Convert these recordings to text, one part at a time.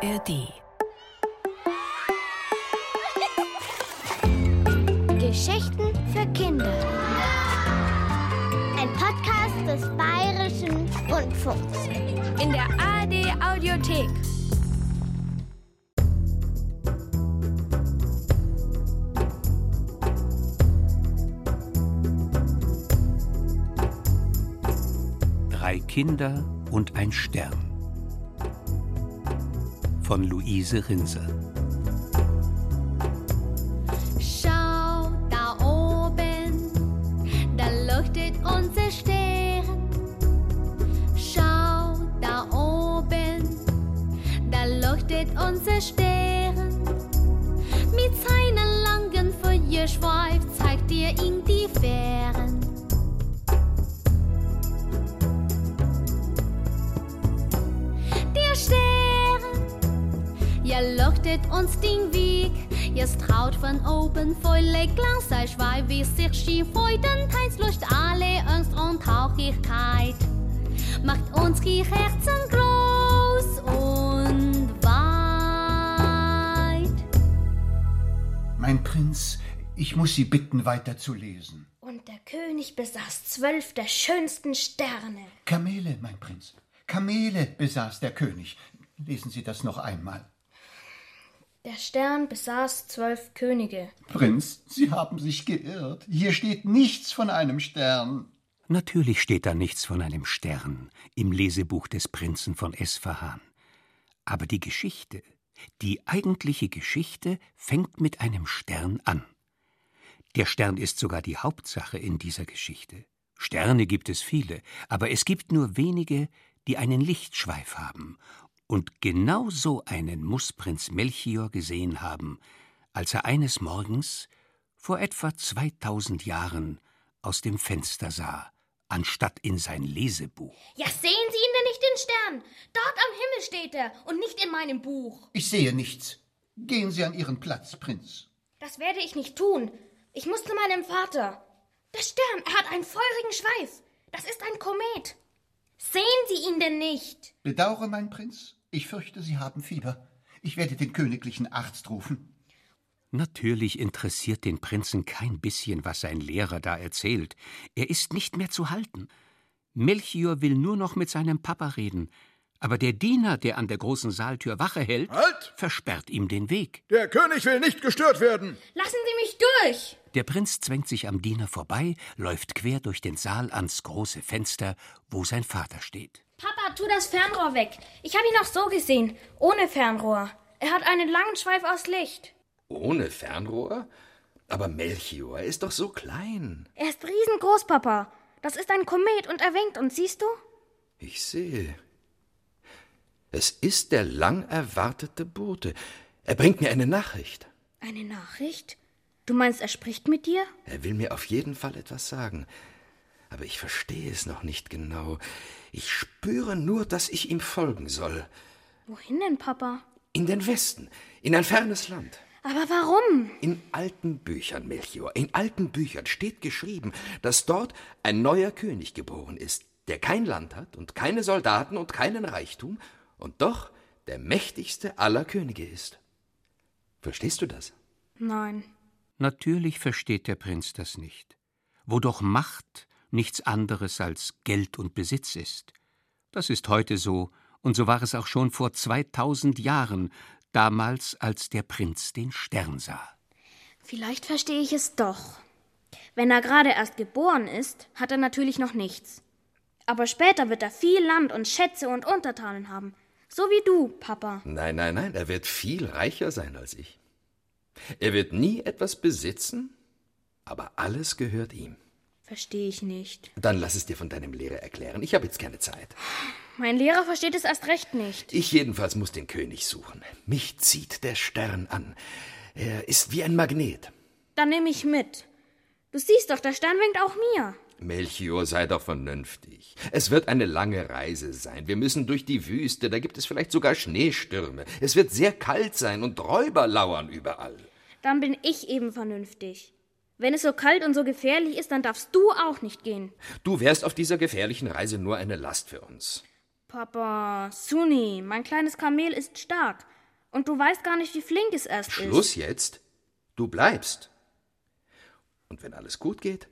ARD. Geschichten für Kinder. Ein Podcast des Bayerischen Rundfunks. In der ARD Audiothek. Drei Kinder und ein Stern. Von Luise Rinser. Sie bitten, weiterzulesen. Und der König besaß zwölf der schönsten Sterne. Kamele, mein Prinz. Kamele besaß der König. Lesen Sie das noch einmal. Der Stern besaß zwölf Könige. Prinz, Sie haben sich geirrt. Hier steht nichts von einem Stern. Natürlich steht da nichts von einem Stern im Lesebuch des Prinzen von Esfahan. Aber die Geschichte, die eigentliche Geschichte, fängt mit einem Stern an. Der Stern ist sogar die Hauptsache in dieser Geschichte. Sterne gibt es viele, aber es gibt nur wenige, die einen Lichtschweif haben. Und genau so einen muss Prinz Melchior gesehen haben, als er eines Morgens vor etwa 2000 Jahren aus dem Fenster sah, anstatt in sein Lesebuch. Ja, sehen Sie ihn denn nicht, den Stern? Dort am Himmel steht er und nicht in meinem Buch. Ich sehe nichts. Gehen Sie an Ihren Platz, Prinz. Das werde ich nicht tun. Ich muss zu meinem Vater. Der Stern, er hat einen feurigen Schweif. Das ist ein Komet. Sehen Sie ihn denn nicht? Bedauere, mein Prinz. Ich fürchte, Sie haben Fieber. Ich werde den königlichen Arzt rufen. Natürlich interessiert den Prinzen kein bisschen, was sein Lehrer da erzählt. Er ist nicht mehr zu halten. Melchior will nur noch mit seinem Papa reden. Aber der Diener, der an der großen Saaltür Wache hält, Halt! versperrt ihm den Weg. Der König will nicht gestört werden. Lassen Sie mich durch. Der Prinz zwängt sich am Diener vorbei, läuft quer durch den Saal ans große Fenster, wo sein Vater steht. Papa, tu das Fernrohr weg. Ich habe ihn auch so gesehen, ohne Fernrohr. Er hat einen langen Schweif aus Licht. Ohne Fernrohr? Aber Melchior ist doch so klein. Er ist riesengroß, Papa. Das ist ein Komet und er winkt uns, siehst du? Ich sehe. Es ist der lang erwartete Bote. Er bringt mir eine Nachricht. Eine Nachricht? Du meinst, er spricht mit dir? Er will mir auf jeden Fall etwas sagen. Aber ich verstehe es noch nicht genau. Ich spüre nur, dass ich ihm folgen soll. Wohin denn, Papa? In den Westen, in ein fernes Land. Aber warum? In alten Büchern, Melchior, in alten Büchern steht geschrieben, dass dort ein neuer König geboren ist, der kein Land hat und keine Soldaten und keinen Reichtum und doch der mächtigste aller Könige ist. Verstehst du das? Nein. Natürlich versteht der Prinz das nicht. Wo doch Macht nichts anderes als Geld und Besitz ist. Das ist heute so, und so war es auch schon vor 2000 Jahren, damals, als der Prinz den Stern sah. Vielleicht verstehe ich es doch. Wenn er gerade erst geboren ist, hat er natürlich noch nichts. Aber später wird er viel Land und Schätze und Untertanen haben. So wie du, Papa. Nein, nein, nein, er wird viel reicher sein als ich. Er wird nie etwas besitzen, aber alles gehört ihm. Verstehe ich nicht. Dann lass es dir von deinem Lehrer erklären. Ich habe jetzt keine Zeit. Mein Lehrer versteht es erst recht nicht. Ich jedenfalls muss den König suchen. Mich zieht der Stern an. Er ist wie ein Magnet. Dann nehme ich mit. Du siehst doch, der Stern winkt auch mir. Melchior, sei doch vernünftig. Es wird eine lange Reise sein. Wir müssen durch die Wüste, da gibt es vielleicht sogar Schneestürme. Es wird sehr kalt sein und Räuber lauern überall. Dann bin ich eben vernünftig. Wenn es so kalt und so gefährlich ist, dann darfst du auch nicht gehen. Du wärst auf dieser gefährlichen Reise nur eine Last für uns. Papa, Suni, mein kleines Kamel ist stark. Und du weißt gar nicht, wie flink es erst Schluss ist. Schluss jetzt. Du bleibst. Und wenn alles gut geht,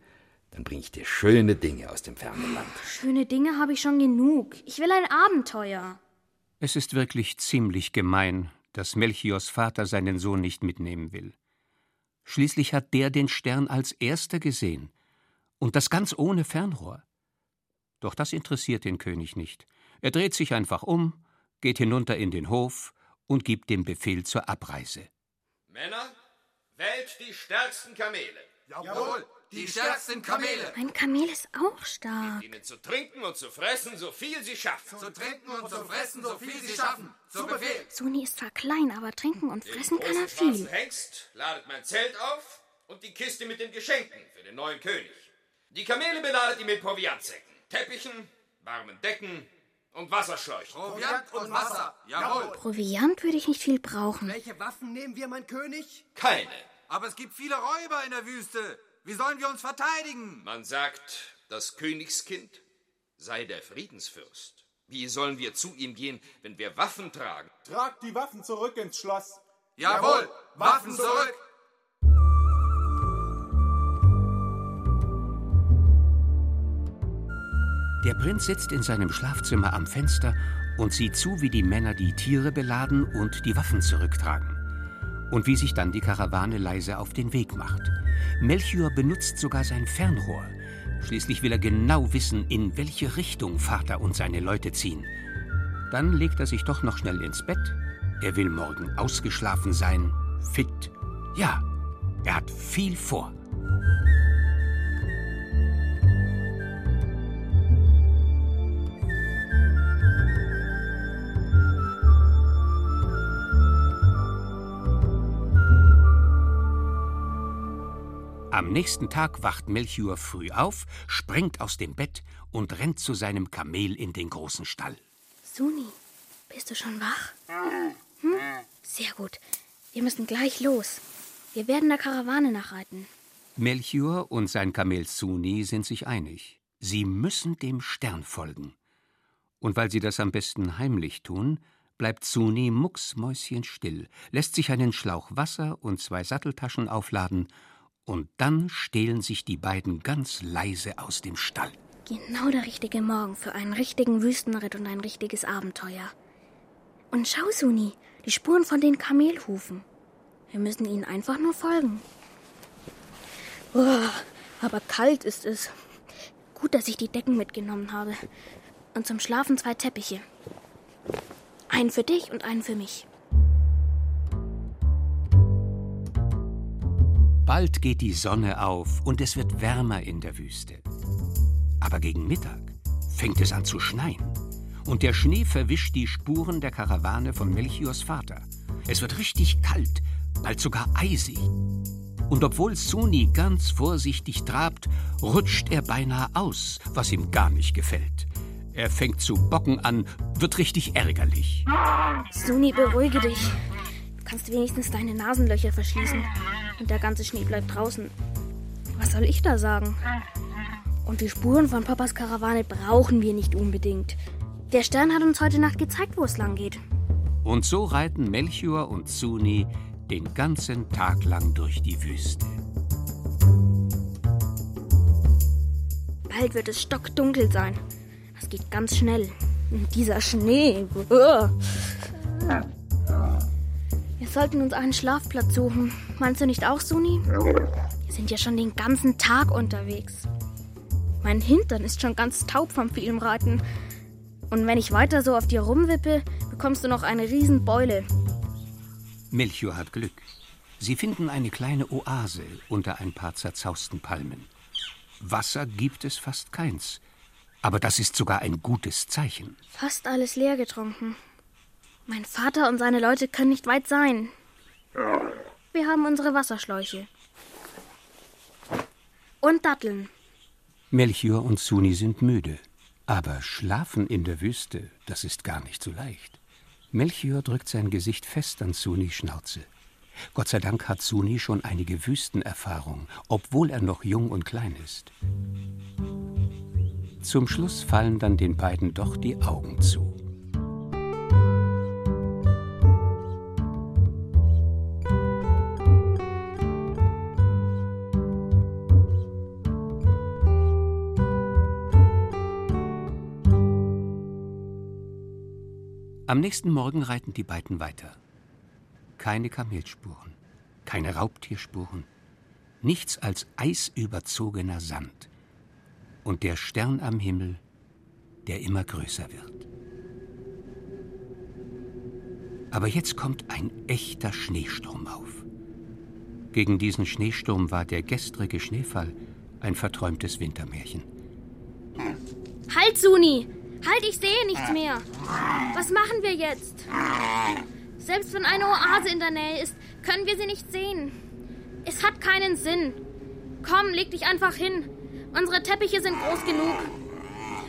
dann bring ich dir schöne Dinge aus dem fernen Land. Schöne Dinge habe ich schon genug. Ich will ein Abenteuer. Es ist wirklich ziemlich gemein, dass Melchiors Vater seinen Sohn nicht mitnehmen will. Schließlich hat der den Stern als erster gesehen. Und das ganz ohne Fernrohr. Doch das interessiert den König nicht. Er dreht sich einfach um, geht hinunter in den Hof und gibt den Befehl zur Abreise. Männer, wählt die stärksten Kamele. Jawohl, die stärksten Kamele. Mein Kamel ist auch stark. Ihnen zu trinken und zu fressen, so viel sie schaffen. Zu trinken und zu fressen, so viel sie schaffen. Zu Befehl. Suni ist zwar klein, aber trinken und fressen kann er viel. Hengst ladet mein Zelt auf und die Kiste mit den Geschenken für den neuen König. Die Kamele beladet ihr mit Proviantsäcken, Teppichen, warmen Decken und Wasserschläuchen. Proviant und Wasser. Jawohl. Proviant würde ich nicht viel brauchen. Welche Waffen nehmen wir, mein König? Keine. Aber es gibt viele Räuber in der Wüste. Wie sollen wir uns verteidigen? Man sagt, das Königskind sei der Friedensfürst. Wie sollen wir zu ihm gehen, wenn wir Waffen tragen? Tragt die Waffen zurück ins Schloss. Jawohl, Waffen zurück. Der Prinz sitzt in seinem Schlafzimmer am Fenster und sieht zu, wie die Männer die Tiere beladen und die Waffen zurücktragen. Und wie sich dann die Karawane leise auf den Weg macht. Melchior benutzt sogar sein Fernrohr. Schließlich will er genau wissen, in welche Richtung Vater und seine Leute ziehen. Dann legt er sich doch noch schnell ins Bett. Er will morgen ausgeschlafen sein, fit. Ja, er hat viel vor. Am nächsten Tag wacht Melchior früh auf, springt aus dem Bett und rennt zu seinem Kamel in den großen Stall. Suni, bist du schon wach? Hm? Sehr gut. Wir müssen gleich los. Wir werden der Karawane nachreiten. Melchior und sein Kamel Suni sind sich einig. Sie müssen dem Stern folgen. Und weil sie das am besten heimlich tun, bleibt Suni mucksmäuschenstill, lässt sich einen Schlauch Wasser und zwei Satteltaschen aufladen, und dann stehlen sich die beiden ganz leise aus dem Stall. Genau der richtige Morgen für einen richtigen Wüstenritt und ein richtiges Abenteuer. Und schau, Suni, die Spuren von den Kamelhufen. Wir müssen ihnen einfach nur folgen. Oh, aber kalt ist es. Gut, dass ich die Decken mitgenommen habe. Und zum Schlafen zwei Teppiche. Einen für dich und einen für mich. Bald geht die Sonne auf und es wird wärmer in der Wüste. Aber gegen Mittag fängt es an zu schneien. Und der Schnee verwischt die Spuren der Karawane von Melchiors Vater. Es wird richtig kalt, bald sogar eisig. Und obwohl Suni ganz vorsichtig trabt, rutscht er beinahe aus, was ihm gar nicht gefällt. Er fängt zu bocken an, wird richtig ärgerlich. Suni, beruhige dich. Du kannst wenigstens deine Nasenlöcher verschließen. Und der ganze Schnee bleibt draußen. Was soll ich da sagen? Und die Spuren von Papas Karawane brauchen wir nicht unbedingt. Der Stern hat uns heute Nacht gezeigt, wo es lang geht. Und so reiten Melchior und Suni den ganzen Tag lang durch die Wüste. Bald wird es stockdunkel sein. Das geht ganz schnell. Und dieser Schnee. Uah. Wir sollten uns einen Schlafplatz suchen. Meinst du nicht auch, Suni? Wir sind ja schon den ganzen Tag unterwegs. Mein Hintern ist schon ganz taub vom vielen Reiten. Und wenn ich weiter so auf dir rumwippe, bekommst du noch eine Riesenbeule. Melchior hat Glück. Sie finden eine kleine Oase unter ein paar zerzausten Palmen. Wasser gibt es fast keins. Aber das ist sogar ein gutes Zeichen. Fast alles leer getrunken. Mein Vater und seine Leute können nicht weit sein. Wir haben unsere Wasserschläuche. Und Datteln. Melchior und Suni sind müde. Aber schlafen in der Wüste, das ist gar nicht so leicht. Melchior drückt sein Gesicht fest an Sunis Schnauze. Gott sei Dank hat Suni schon einige Wüstenerfahrung, obwohl er noch jung und klein ist. Zum Schluss fallen dann den beiden doch die Augen zu. Am nächsten Morgen reiten die beiden weiter. Keine Kamelspuren, keine Raubtierspuren, nichts als eisüberzogener Sand. Und der Stern am Himmel, der immer größer wird. Aber jetzt kommt ein echter Schneesturm auf. Gegen diesen Schneesturm war der gestrige Schneefall ein verträumtes Wintermärchen. Halt, Suni! Halt, ich sehe nichts mehr. Was machen wir jetzt? Selbst wenn eine Oase in der Nähe ist, können wir sie nicht sehen. Es hat keinen Sinn. Komm, leg dich einfach hin. Unsere Teppiche sind groß genug.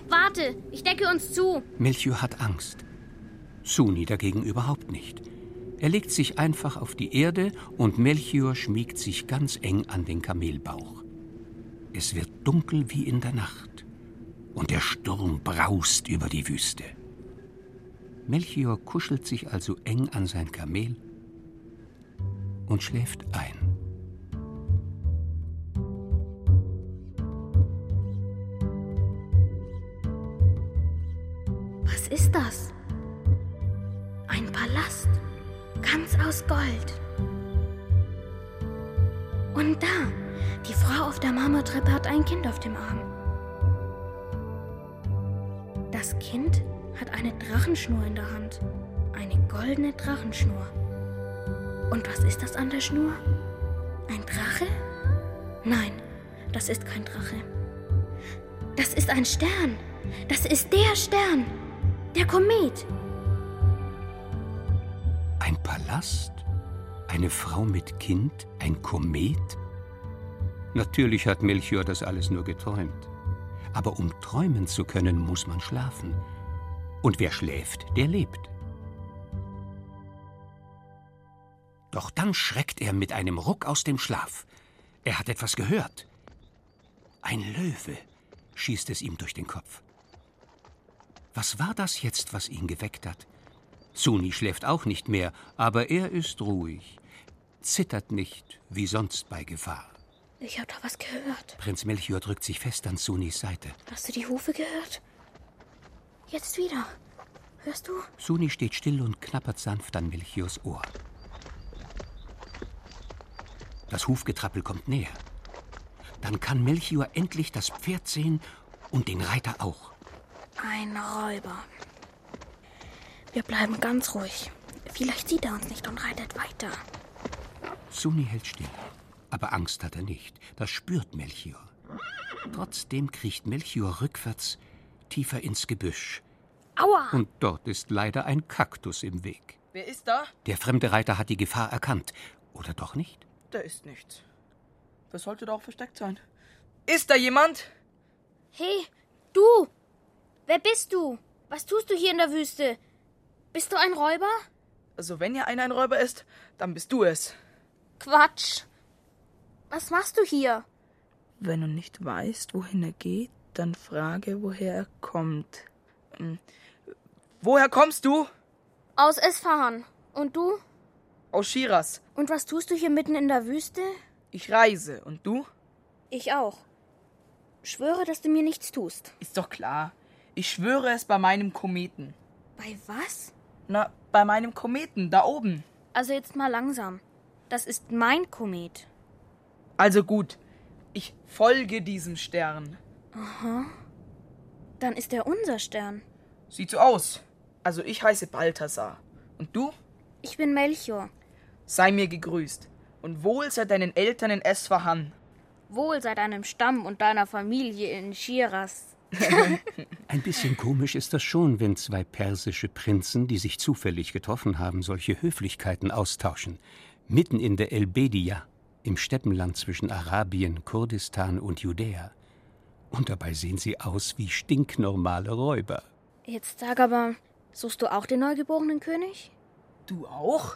Warte, ich decke uns zu. Melchior hat Angst. Suni dagegen überhaupt nicht. Er legt sich einfach auf die Erde und Melchior schmiegt sich ganz eng an den Kamelbauch. Es wird dunkel wie in der Nacht und der Sturm braust über die Wüste. Melchior kuschelt sich also eng an sein Kamel und schläft ein. Was ist das? Ein Palast, ganz aus Gold. Und da, die Frau auf der Marmortreppe hat ein Kind auf dem Arm. Das Kind hat eine Drachenschnur in der Hand. Eine goldene Drachenschnur. Und was ist das an der Schnur? Ein Drache? Nein, das ist kein Drache. Das ist ein Stern. Das ist der Stern. Der Komet. Ein Palast? Eine Frau mit Kind? Ein Komet? Natürlich hat Melchior das alles nur geträumt. Aber um träumen zu können, muss man schlafen. Und wer schläft, der lebt. Doch dann schreckt er mit einem Ruck aus dem Schlaf. Er hat etwas gehört. Ein Löwe schießt es ihm durch den Kopf. Was war das jetzt, was ihn geweckt hat? Suni schläft auch nicht mehr, aber er ist ruhig, zittert nicht wie sonst bei Gefahr. Ich habe da was gehört. Prinz Melchior drückt sich fest an Sunis Seite. Hast du die Hufe gehört? Jetzt wieder. Hörst du? Suni steht still und knappert sanft an Melchiors Ohr. Das Hufgetrappel kommt näher. Dann kann Melchior endlich das Pferd sehen und den Reiter auch. Ein Räuber. Wir bleiben ganz ruhig. Vielleicht sieht er uns nicht und reitet weiter. Suni hält still. Aber Angst hat er nicht. Das spürt Melchior. Trotzdem kriecht Melchior rückwärts tiefer ins Gebüsch. Aua! Und dort ist leider ein Kaktus im Weg. Wer ist da? Der fremde Reiter hat die Gefahr erkannt. Oder doch nicht? Da ist nichts. Das sollte doch versteckt sein. Ist da jemand? Hey, du! Wer bist du? Was tust du hier in der Wüste? Bist du ein Räuber? Also, wenn hier einer ein Räuber ist, dann bist du es. Quatsch! Was machst du hier? Wenn du nicht weißt, wohin er geht, dann frage, woher er kommt. Hm. Woher kommst du? Aus Esfahan. Und du? Aus Shiraz. Und was tust du hier mitten in der Wüste? Ich reise. Und du? Ich auch. Schwöre, dass du mir nichts tust. Ist doch klar. Ich schwöre es bei meinem Kometen. Bei was? Na, bei meinem Kometen, da oben. Also jetzt mal langsam. Das ist mein Komet. Also gut, ich folge diesem Stern. Aha. Dann ist er unser Stern. Sieht so aus. Also ich heiße Balthasar. Und du? Ich bin Melchior. Sei mir gegrüßt. Und wohl sei deinen Eltern in Esfahan. Wohl sei deinem Stamm und deiner Familie in Shiraz. Ein bisschen komisch ist das schon, wenn zwei persische Prinzen, die sich zufällig getroffen haben, solche Höflichkeiten austauschen. Mitten in der Elbedia, im Steppenland zwischen Arabien, Kurdistan und Judäa. Und dabei sehen sie aus wie stinknormale Räuber. Jetzt sag aber, suchst du auch den neugeborenen König? Du auch?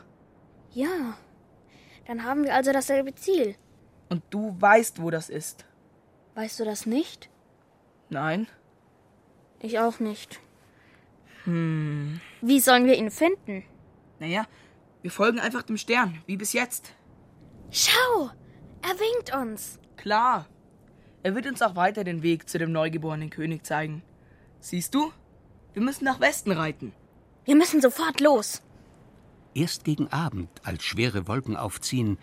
Ja. Dann haben wir also dasselbe Ziel. Und du weißt, wo das ist. Weißt du das nicht? Nein. Ich auch nicht. Hm. Wie sollen wir ihn finden? Naja, wir folgen einfach dem Stern, wie bis jetzt. Schau, er winkt uns. Klar. Er wird uns auch weiter den Weg zu dem neugeborenen König zeigen. Siehst du? Wir müssen nach Westen reiten. Wir müssen sofort los. Erst gegen Abend, als schwere Wolken aufziehen,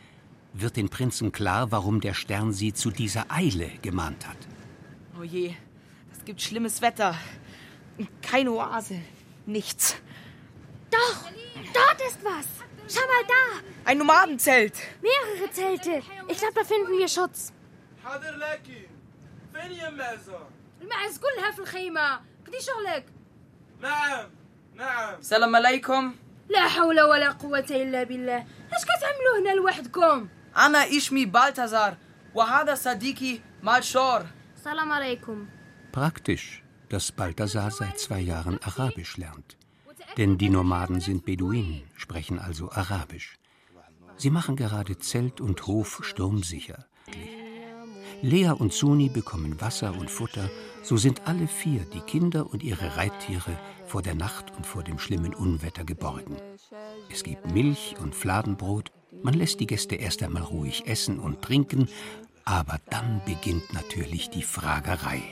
wird den Prinzen klar, warum der Stern sie zu dieser Eile gemahnt hat. Oh je, es gibt schlimmes Wetter. Keine Oase. Nichts. Doch, dort ist was. Schau mal da. Ein Nomadenzelt. Mehrere Zelte. Ich glaube, da finden wir Schutz. حاضر لكن فين يا مازة؟ المعز كلها في الخيمة قدي شغلك نعم نعم السلام عليكم لا حول ولا قوة إلا بالله اش كتعملوا هنا لوحدكم أنا اسمي بالتازار وهذا صديقي مالشور Salam alaikum. Praktisch, dass Balthasar seit zwei Jahren Arabisch lernt. Denn die Nomaden sind Beduinen, sprechen also Arabisch. Sie machen gerade Zelt und Hof sturmsicher. Lea und Suni bekommen Wasser und Futter, so sind alle vier, die Kinder und ihre Reittiere, vor der Nacht und vor dem schlimmen Unwetter geborgen. Es gibt Milch und Fladenbrot, man lässt die Gäste erst einmal ruhig essen und trinken, aber dann beginnt natürlich die Fragerei.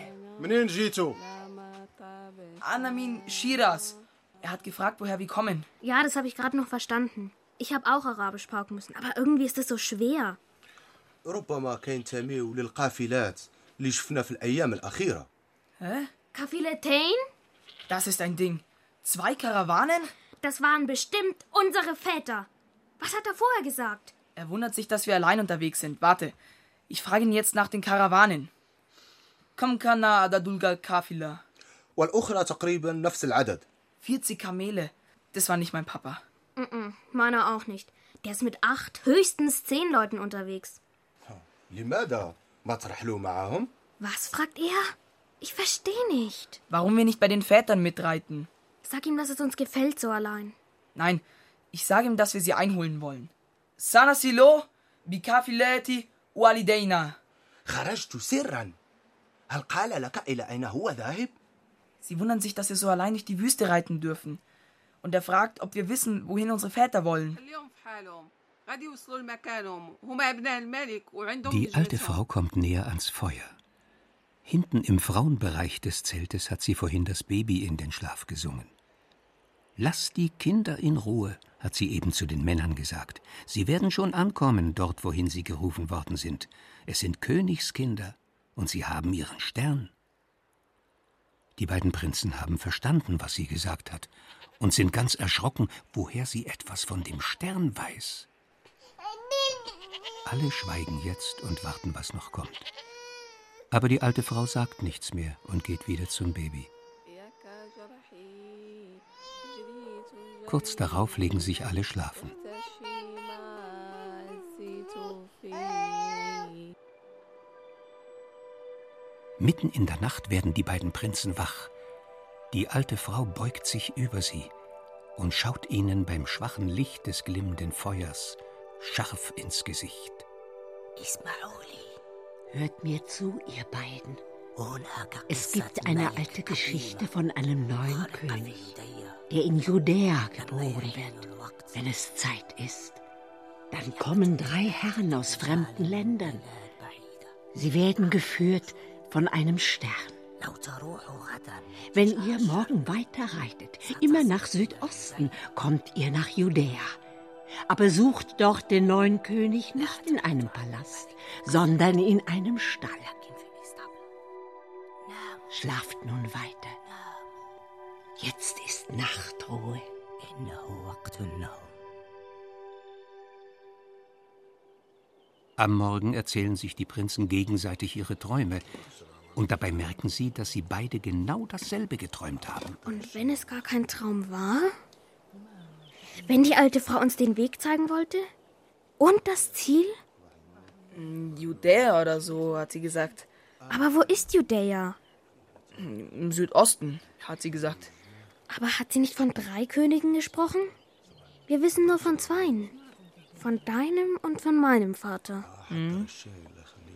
Anna min Shiraz. Er hat gefragt, woher wir kommen. Ja, das habe ich gerade noch verstanden. Ich habe auch Arabisch pauken müssen, aber irgendwie ist das so schwer. ربما كينتميوا للقافلات اللي شفنا في الأيام الأخيرة Hä? Kafiletain? Das ist ein Ding. Zwei Karawanen? Das waren bestimmt unsere Väter. Was hat er vorher gesagt? Er wundert sich, dass wir allein unterwegs sind. Warte, ich frage ihn jetzt nach den Karawanen. Komm kana adadulga kafila. والأخرى تقريبا نفس العدد 40 Kamele. Das war nicht mein Papa. Mm-mm, meiner auch nicht. Der ist mit acht, höchstens zehn Leuten unterwegs. لماذا ما ترحلوا معهم؟ Was fragt er? Ich verstehe nicht. Warum wir nicht bei den Vätern mitreiten? Sag ihm, dass es uns gefällt so allein. Nein, ich sage ihm, dass wir sie einholen wollen. Sana silo bikafilati walideina. خرجت سرا هل قال لك إلى أين هو ذاهب؟ Sie wundern sich, dass wir so allein durch die Wüste reiten dürfen. Und er fragt, ob wir wissen, wohin unsere Väter wollen. Die alte Frau kommt näher ans Feuer. Hinten im Frauenbereich des Zeltes hat sie vorhin das Baby in den Schlaf gesungen. Lass die Kinder in Ruhe, hat sie eben zu den Männern gesagt. Sie werden schon ankommen, dort wohin sie gerufen worden sind. Es sind Königskinder, und sie haben ihren Stern. Die beiden Prinzen haben verstanden, was sie gesagt hat, und sind ganz erschrocken, woher sie etwas von dem Stern weiß. Alle schweigen jetzt und warten, was noch kommt. Aber die alte Frau sagt nichts mehr und geht wieder zum Baby. Kurz darauf legen sich alle schlafen. Mitten in der Nacht werden die beiden Prinzen wach. Die alte Frau beugt sich über sie und schaut ihnen beim schwachen Licht des glimmenden Feuers scharf ins Gesicht. Ismaili, hört mir zu, ihr beiden. Es gibt eine alte Geschichte von einem neuen König, der in Judäa geboren wird. Wenn es Zeit ist, dann kommen drei Herren aus fremden Ländern. Sie werden geführt von einem Stern. Wenn ihr morgen weiterreitet, immer nach Südosten, kommt ihr nach Judäa. Aber sucht dort den neuen König nicht in einem Palast, sondern in einem Stall. Schlaft nun weiter. Jetzt ist Nachtruhe. Am Morgen erzählen sich die Prinzen gegenseitig ihre Träume. Und dabei merken sie, dass sie beide genau dasselbe geträumt haben. Und wenn es gar kein Traum war? Wenn die alte Frau uns den Weg zeigen wollte? Und das Ziel? Judäa oder so, hat sie gesagt. Aber wo ist Judäa? Im Südosten, hat sie gesagt. Aber hat sie nicht von drei Königen gesprochen? Wir wissen nur von zweien. Von deinem und von meinem Vater. Hm?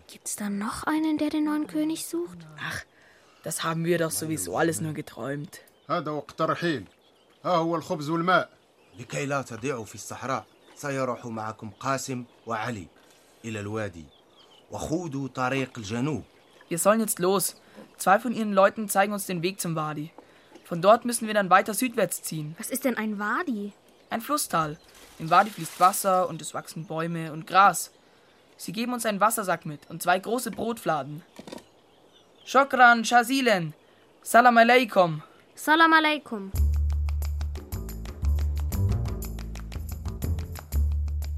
Gibt's da noch einen, der den neuen König sucht? Ach, Das haben wir doch sowieso alles nur geträumt. هذا وقت الرحيل ها هو الخبز والماء لكي لا تضيعوا في الصحراء سيروح معكم قاسم وعلي إلى الوادي وخوضوا طريق الجنوب Wir sollen jetzt los. Zwei von ihren Leuten zeigen uns den Weg zum Wadi. Von dort müssen wir dann weiter südwärts ziehen. Was ist denn ein Wadi? Ein Flusstal. Im Wadi fließt Wasser und es wachsen Bäume und Gras. Sie geben uns einen Wassersack mit und zwei große Brotfladen. Shokran, Shazilen. Salam alaikum. Salam alaikum.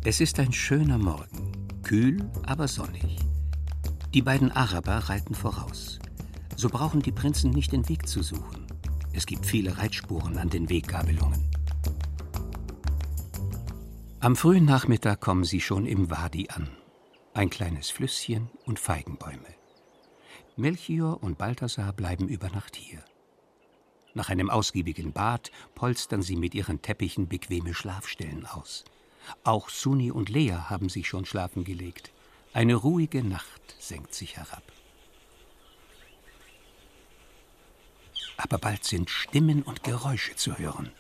Es ist ein schöner Morgen, kühl, aber sonnig. Die beiden Araber reiten voraus. So brauchen die Prinzen nicht den Weg zu suchen. Es gibt viele Reitspuren an den Weggabelungen. Am frühen Nachmittag kommen sie schon im Wadi an. Ein kleines Flüsschen und Feigenbäume. Melchior und Balthasar bleiben über Nacht hier. Nach einem ausgiebigen Bad polstern sie mit ihren Teppichen bequeme Schlafstellen aus. Auch Suni und Lea haben sich schon schlafen gelegt. Eine ruhige Nacht senkt sich herab. Aber bald sind Stimmen und Geräusche zu hören.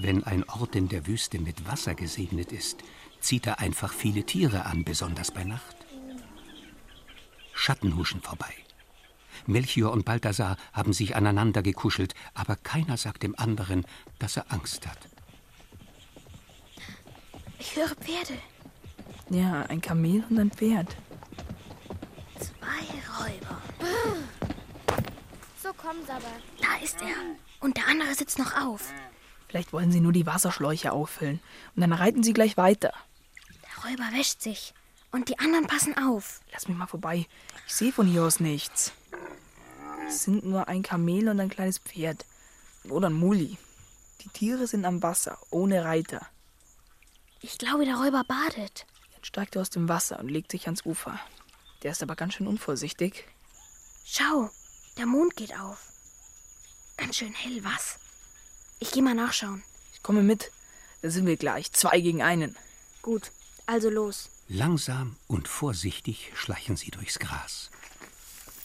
Wenn ein Ort in der Wüste mit Wasser gesegnet ist, zieht er einfach viele Tiere an, besonders bei Nacht. Schatten huschen vorbei. Melchior und Balthasar haben sich aneinander gekuschelt, aber keiner sagt dem anderen, dass er Angst hat. Ich höre Pferde. Ja, ein Kamel und ein Pferd. Zwei Räuber. So kommen sie aber. Da ist er. Und der andere sitzt noch auf. Vielleicht wollen sie nur die Wasserschläuche auffüllen. Und dann reiten sie gleich weiter. Der Räuber wäscht sich. Und die anderen passen auf. Lass mich mal vorbei. Ich sehe von hier aus nichts. Es sind nur ein Kamel und ein kleines Pferd. Oder ein Muli. Die Tiere sind am Wasser, ohne Reiter. Ich glaube, der Räuber badet. Jetzt steigt er aus dem Wasser und legt sich ans Ufer. Der ist aber ganz schön unvorsichtig. Schau, der Mond geht auf. Ganz schön hell, was? Ich geh mal nachschauen. Ich komme mit. Da sind wir gleich. Zwei gegen einen. Gut, also los. Langsam und vorsichtig schleichen sie durchs Gras.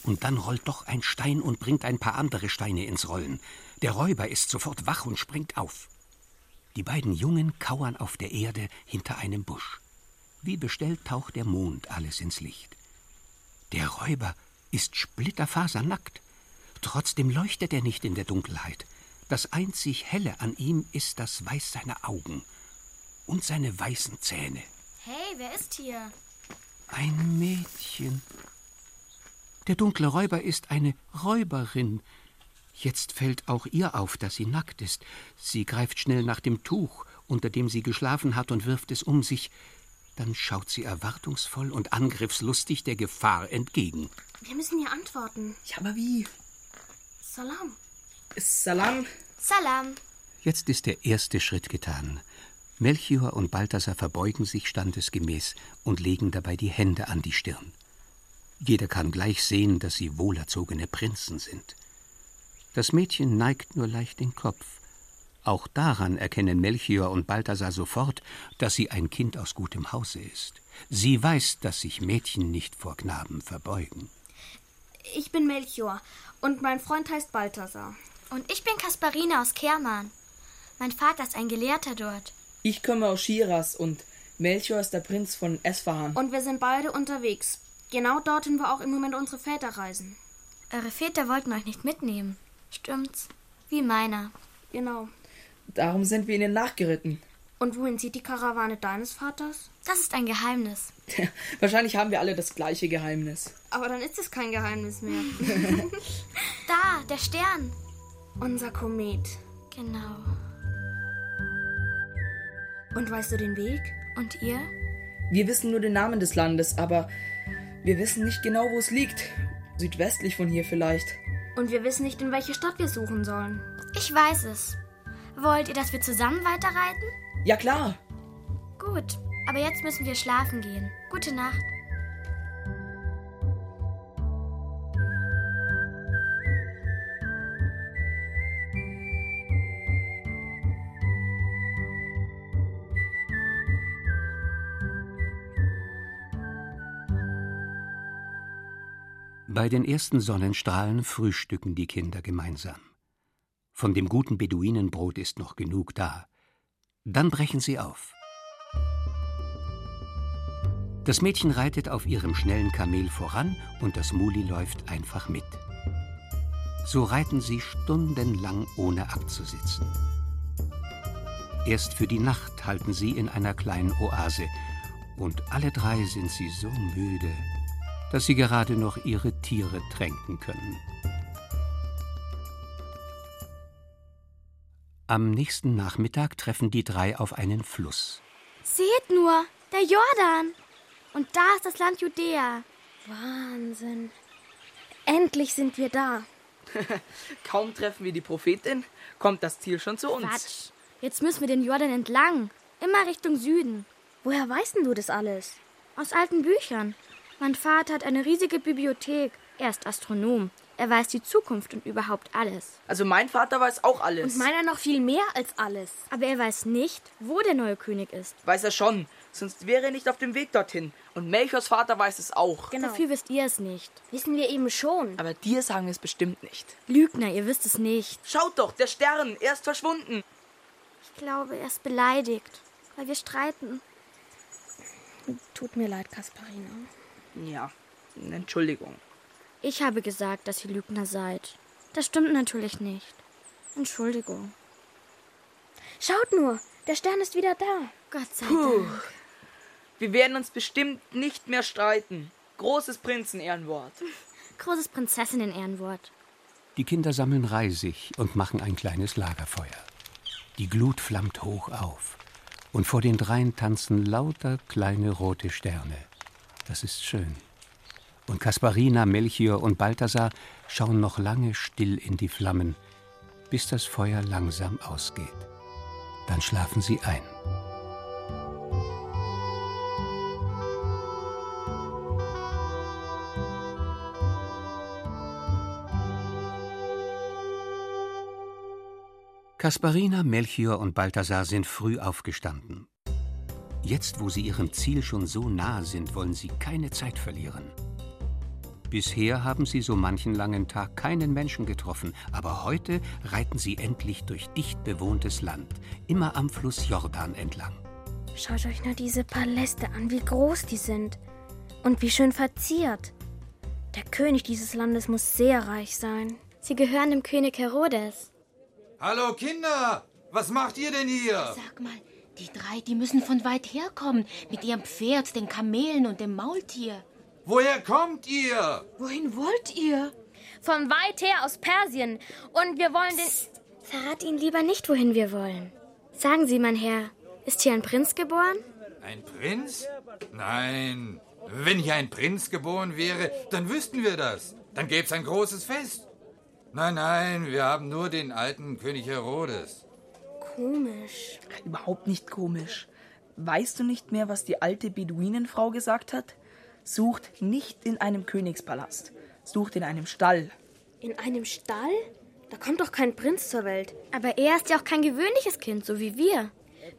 Und dann rollt doch ein Stein und bringt ein paar andere Steine ins Rollen. Der Räuber ist sofort wach und springt auf. Die beiden Jungen kauern auf der Erde hinter einem Busch. Wie bestellt taucht der Mond alles ins Licht. Der Räuber ist splitterfasernackt. Trotzdem leuchtet er nicht in der Dunkelheit. Das einzig Helle an ihm ist das Weiß seiner Augen und seine weißen Zähne. Hey, wer ist hier? Ein Mädchen. Der dunkle Räuber ist eine Räuberin. Jetzt fällt auch ihr auf, dass sie nackt ist. Sie greift schnell nach dem Tuch, unter dem sie geschlafen hat, und wirft es um sich. Dann schaut sie erwartungsvoll und angriffslustig der Gefahr entgegen. Wir müssen ihr antworten. Ja, aber wie? Salam. Salam. Salam. Jetzt ist der erste Schritt getan. Melchior und Balthasar verbeugen sich standesgemäß und legen dabei die Hände an die Stirn. Jeder kann gleich sehen, dass sie wohlerzogene Prinzen sind. Das Mädchen neigt nur leicht den Kopf. Auch daran erkennen Melchior und Balthasar sofort, dass sie ein Kind aus gutem Hause ist. Sie weiß, dass sich Mädchen nicht vor Knaben verbeugen. Ich bin Melchior und mein Freund heißt Balthasar. Und ich bin Kasparina aus Kerman. Mein Vater ist ein Gelehrter dort. Ich komme aus Shiraz und Melchior ist der Prinz von Esfahan. Und wir sind beide unterwegs. Genau dorthin, wo auch im Moment unsere Väter reisen. Eure Väter wollten euch nicht mitnehmen. Stimmt's? Wie meiner. Genau. Darum sind wir ihnen nachgeritten. Und wohin zieht die Karawane deines Vaters? Das ist ein Geheimnis. Wahrscheinlich haben wir alle das gleiche Geheimnis. Aber dann ist es kein Geheimnis mehr. da, der Stern. Unser Komet. Genau. Und weißt du den Weg? Und ihr? Wir wissen nur den Namen des Landes, aber wir wissen nicht genau, wo es liegt. Südwestlich von hier vielleicht. Und wir wissen nicht, in welche Stadt wir suchen sollen. Ich weiß es. Wollt ihr, dass wir zusammen weiterreiten? Ja, klar. Gut, aber jetzt müssen wir schlafen gehen. Gute Nacht. Bei den ersten Sonnenstrahlen frühstücken die Kinder gemeinsam. Von dem guten Beduinenbrot ist noch genug da. Dann brechen sie auf. Das Mädchen reitet auf ihrem schnellen Kamel voran und das Muli läuft einfach mit. So reiten sie stundenlang ohne abzusitzen. Erst für die Nacht halten sie in einer kleinen Oase, und alle drei sind sie so müde, dass sie gerade noch ihre Tiere tränken können. Am nächsten Nachmittag treffen die drei auf einen Fluss. Seht nur, der Jordan. Und da ist das Land Judäa. Wahnsinn. Endlich sind wir da. Kaum treffen wir die Prophetin, kommt das Ziel schon zu uns. Quatsch. Jetzt müssen wir den Jordan entlang. Immer Richtung Süden. Woher weißt denn du das alles? Aus alten Büchern. Mein Vater hat eine riesige Bibliothek. Er ist Astronom. Er weiß die Zukunft und überhaupt alles. Also mein Vater weiß auch alles. Und meiner noch viel mehr als alles. Aber er weiß nicht, wo der neue König ist. Weiß er schon, sonst wäre er nicht auf dem Weg dorthin. Und Melchiors Vater weiß es auch. Genau. Dafür wisst ihr es nicht. Wissen wir eben schon. Aber dir sagen wir es bestimmt nicht. Lügner, ihr wisst es nicht. Schaut doch, der Stern, er ist verschwunden. Ich glaube, er ist beleidigt, weil wir streiten. Tut mir leid, Kasparina. Ja, Entschuldigung. Ich habe gesagt, dass ihr Lügner seid. Das stimmt natürlich nicht. Entschuldigung. Schaut nur, der Stern ist wieder da. Gott sei Puh. Dank. Wir werden uns bestimmt nicht mehr streiten. Großes Prinzen-Ehrenwort. Großes Prinzessinnen-Ehrenwort. Die Kinder sammeln Reisig und machen ein kleines Lagerfeuer. Die Glut flammt hoch auf. Und vor den dreien tanzen lauter kleine rote Sterne. Das ist schön. Und Kasparina, Melchior und Balthasar schauen noch lange still in die Flammen, bis das Feuer langsam ausgeht. Dann schlafen sie ein. Kasparina, Melchior und Balthasar sind früh aufgestanden. Jetzt, wo sie ihrem Ziel schon so nahe sind, wollen sie keine Zeit verlieren. Bisher haben sie so manchen langen Tag keinen Menschen getroffen, aber heute reiten sie endlich durch dicht bewohntes Land, immer am Fluss Jordan entlang. Schaut euch nur diese Paläste an, wie groß die sind. Und wie schön verziert. Der König dieses Landes muss sehr reich sein. Sie gehören dem König Herodes. Hallo Kinder, was macht ihr denn hier? Sag mal, die drei, die müssen von weit herkommen. Mit ihrem Pferd, den Kamelen und dem Maultier. Woher kommt ihr? Wohin wollt ihr? Von weit her aus Persien. Und wir wollen den. Verrat Ihnen lieber nicht, wohin wir wollen. Sagen Sie, mein Herr, ist hier ein Prinz geboren? Ein Prinz? Nein. Wenn hier ein Prinz geboren wäre, dann wüssten wir das. Dann gäbe es ein großes Fest. Nein, nein, wir haben nur den alten König Herodes. Komisch. Überhaupt nicht komisch. Weißt du nicht mehr, was die alte Beduinenfrau gesagt hat? Sucht nicht in einem Königspalast. Sucht in einem Stall. In einem Stall? Da kommt doch kein Prinz zur Welt. Aber er ist ja auch kein gewöhnliches Kind, so wie wir.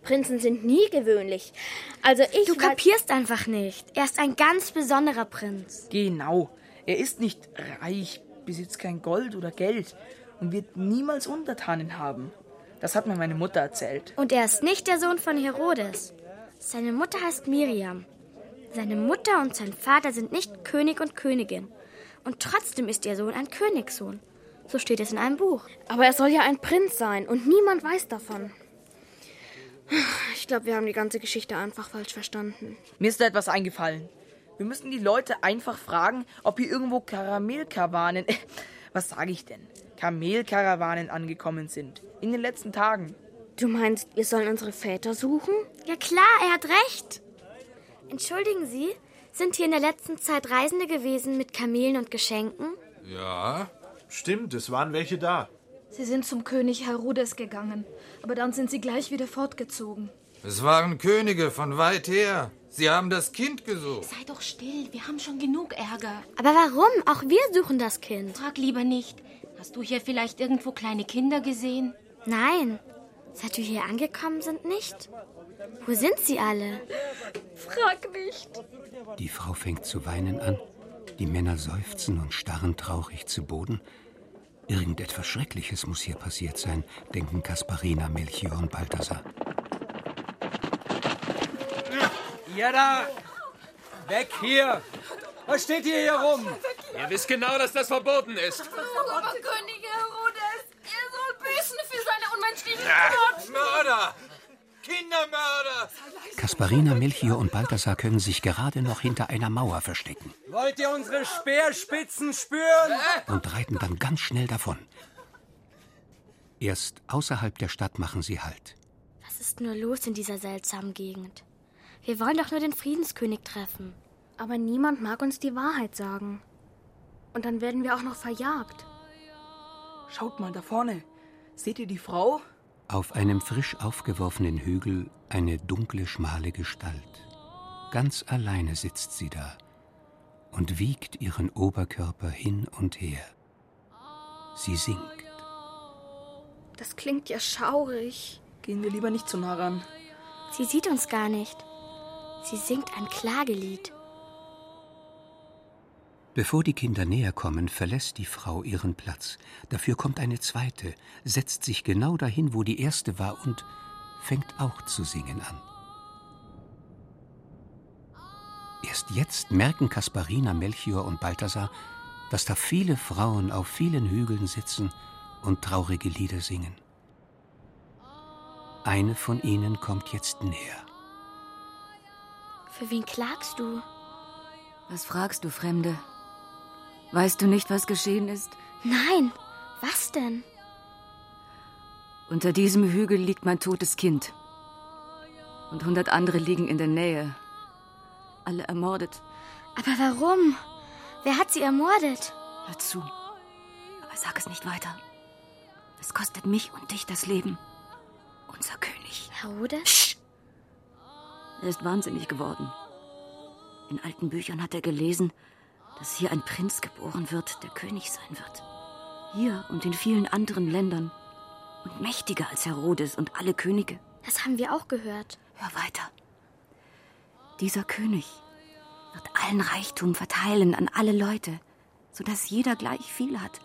Prinzen sind nie gewöhnlich. Also ich. Du kapierst einfach nicht. Er ist ein ganz besonderer Prinz. Genau. Er ist nicht reich, besitzt kein Gold oder Geld und wird niemals Untertanen haben. Das hat mir meine Mutter erzählt. Und er ist nicht der Sohn von Herodes. Seine Mutter heißt Miriam. Seine Mutter und sein Vater sind nicht König und Königin. Und trotzdem ist ihr Sohn ein Königssohn. So steht es in einem Buch. Aber er soll ja ein Prinz sein und niemand weiß davon. Ich glaube, wir haben die ganze Geschichte einfach falsch verstanden. Mir ist da etwas eingefallen. Wir müssen die Leute einfach fragen, ob hier irgendwo Karamellkarawanen, äh, was sage ich denn? Kamelkarawanen angekommen sind. In den letzten Tagen. Du meinst, wir sollen unsere Väter suchen? Ja klar, er hat recht. Entschuldigen Sie, sind hier in der letzten Zeit Reisende gewesen mit Kamelen und Geschenken? Ja, stimmt, es waren welche da. Sie sind zum König Herodes gegangen, aber dann sind sie gleich wieder fortgezogen. Es waren Könige von weit her. Sie haben das Kind gesucht. Sei doch still, wir haben schon genug Ärger. Aber warum? Auch wir suchen das Kind. Frag lieber nicht. Hast du hier vielleicht irgendwo kleine Kinder gesehen? Nein. Seit wir hier angekommen sind, nicht. Wo sind sie alle? Frag nicht. Die Frau fängt zu weinen an Die Männer seufzen und starren traurig zu Boden. Irgendetwas Schreckliches muss hier passiert sein, denken Kasparina, Melchior und Balthasar. Ihr da! Weg hier! Was steht ihr hier rum? Ihr wisst genau, dass das verboten ist. Oberkönig Herodes, er soll büßen für seine unmenschlichen Ja, Taten. Mörder! Kindermörder! Kasparina, Melchior und Balthasar können sich gerade noch hinter einer Mauer verstecken Wollt ihr unsere Speerspitzen spüren? und reiten dann ganz schnell davon. Erst außerhalb der Stadt machen sie Halt. Was ist nur los in dieser seltsamen Gegend? Wir wollen doch nur den Friedenskönig treffen. Aber niemand mag uns die Wahrheit sagen. Und dann werden wir auch noch verjagt. Schaut mal da vorne. Seht ihr die Frau? Auf einem frisch aufgeworfenen Hügel eine dunkle, schmale Gestalt. Ganz alleine sitzt sie da und wiegt ihren Oberkörper hin und her. Sie singt. Das klingt ja schaurig. Gehen wir lieber nicht zu nah ran. Sie sieht uns gar nicht. Sie singt ein Klagelied. Bevor die Kinder näher kommen, verlässt die Frau ihren Platz. Dafür kommt eine zweite, setzt sich genau dahin, wo die erste war und fängt auch zu singen an. Erst jetzt merken Kasparina, Melchior und Balthasar, dass da viele Frauen auf vielen Hügeln sitzen und traurige Lieder singen. Eine von ihnen kommt jetzt näher. Für wen klagst du? Was fragst du, Fremde? Weißt du nicht, was geschehen ist? Nein, was denn? Unter diesem Hügel liegt mein totes Kind. Und hundert andere liegen in der Nähe. Alle ermordet. Aber warum? Wer hat sie ermordet? Hör zu. Aber sag es nicht weiter. Es kostet mich und dich das Leben. Unser König. Herodes? Er ist wahnsinnig geworden. In alten Büchern hat er gelesen, dass hier ein Prinz geboren wird, der König sein wird. Hier und in vielen anderen Ländern. Und mächtiger als Herodes und alle Könige. Das haben wir auch gehört. Hör weiter. Dieser König wird allen Reichtum verteilen an alle Leute, sodass jeder gleich viel hat.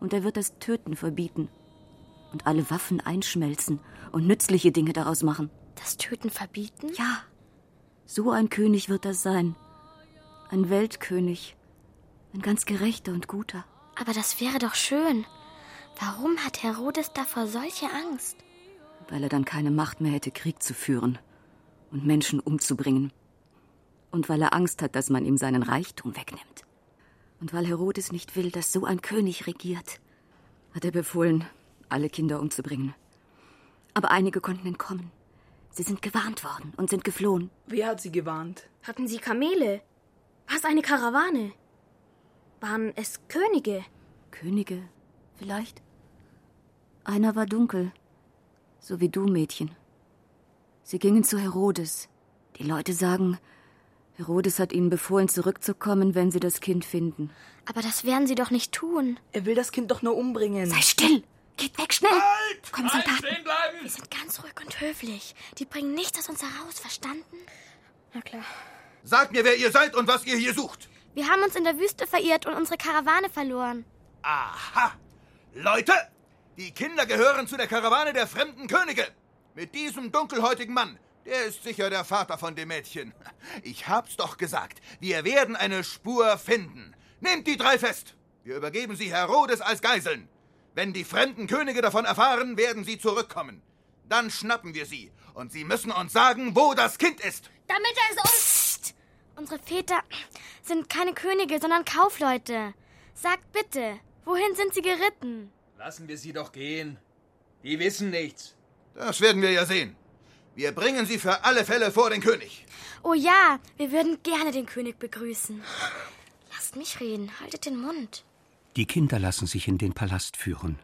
Und er wird das Töten verbieten und alle Waffen einschmelzen und nützliche Dinge daraus machen. Das Töten verbieten? Ja. So ein König wird das sein. Ein Weltkönig. Ein ganz gerechter und guter. Aber das wäre doch schön. Warum hat Herodes davor solche Angst? Weil er dann keine Macht mehr hätte, Krieg zu führen und Menschen umzubringen. Und weil er Angst hat, dass man ihm seinen Reichtum wegnimmt. Und weil Herodes nicht will, dass so ein König regiert, hat er befohlen, alle Kinder umzubringen. Aber einige konnten entkommen. Sie sind gewarnt worden und sind geflohen. Wer hat sie gewarnt? Hatten sie Kamele? War es eine Karawane? Waren es Könige? Könige, vielleicht. Einer war dunkel, so wie du, Mädchen. Sie gingen zu Herodes. Die Leute sagen, Herodes hat ihnen befohlen, zurückzukommen, wenn sie das Kind finden. Aber das werden sie doch nicht tun. Er will das Kind doch nur umbringen. Sei still! Geht weg, schnell! Halt! Kommen halt, Soldaten! stehen bleiben! Wir sind ganz ruhig und höflich. Die bringen nichts aus uns heraus, verstanden? Na klar. Sagt mir, wer ihr seid und was ihr hier sucht. Wir haben uns in der Wüste verirrt und unsere Karawane verloren. Aha! Leute, die Kinder gehören zu der Karawane der fremden Könige. Mit diesem dunkelhäutigen Mann. Der ist sicher der Vater von dem Mädchen. Ich hab's doch gesagt. Wir werden eine Spur finden. Nehmt die drei fest. Wir übergeben sie Herodes als Geiseln. Wenn die fremden Könige davon erfahren, werden sie zurückkommen. Dann schnappen wir sie. Und sie müssen uns sagen, wo das Kind ist. Damit er es uns... Unsere Väter sind keine Könige, sondern Kaufleute. Sagt bitte, wohin sind sie geritten? Lassen wir sie doch gehen. Die wissen nichts. Das werden wir ja sehen. Wir bringen sie für alle Fälle vor den König. Oh ja, wir würden gerne den König begrüßen. Lasst mich reden, haltet den Mund. Die Kinder lassen sich in den Palast führen.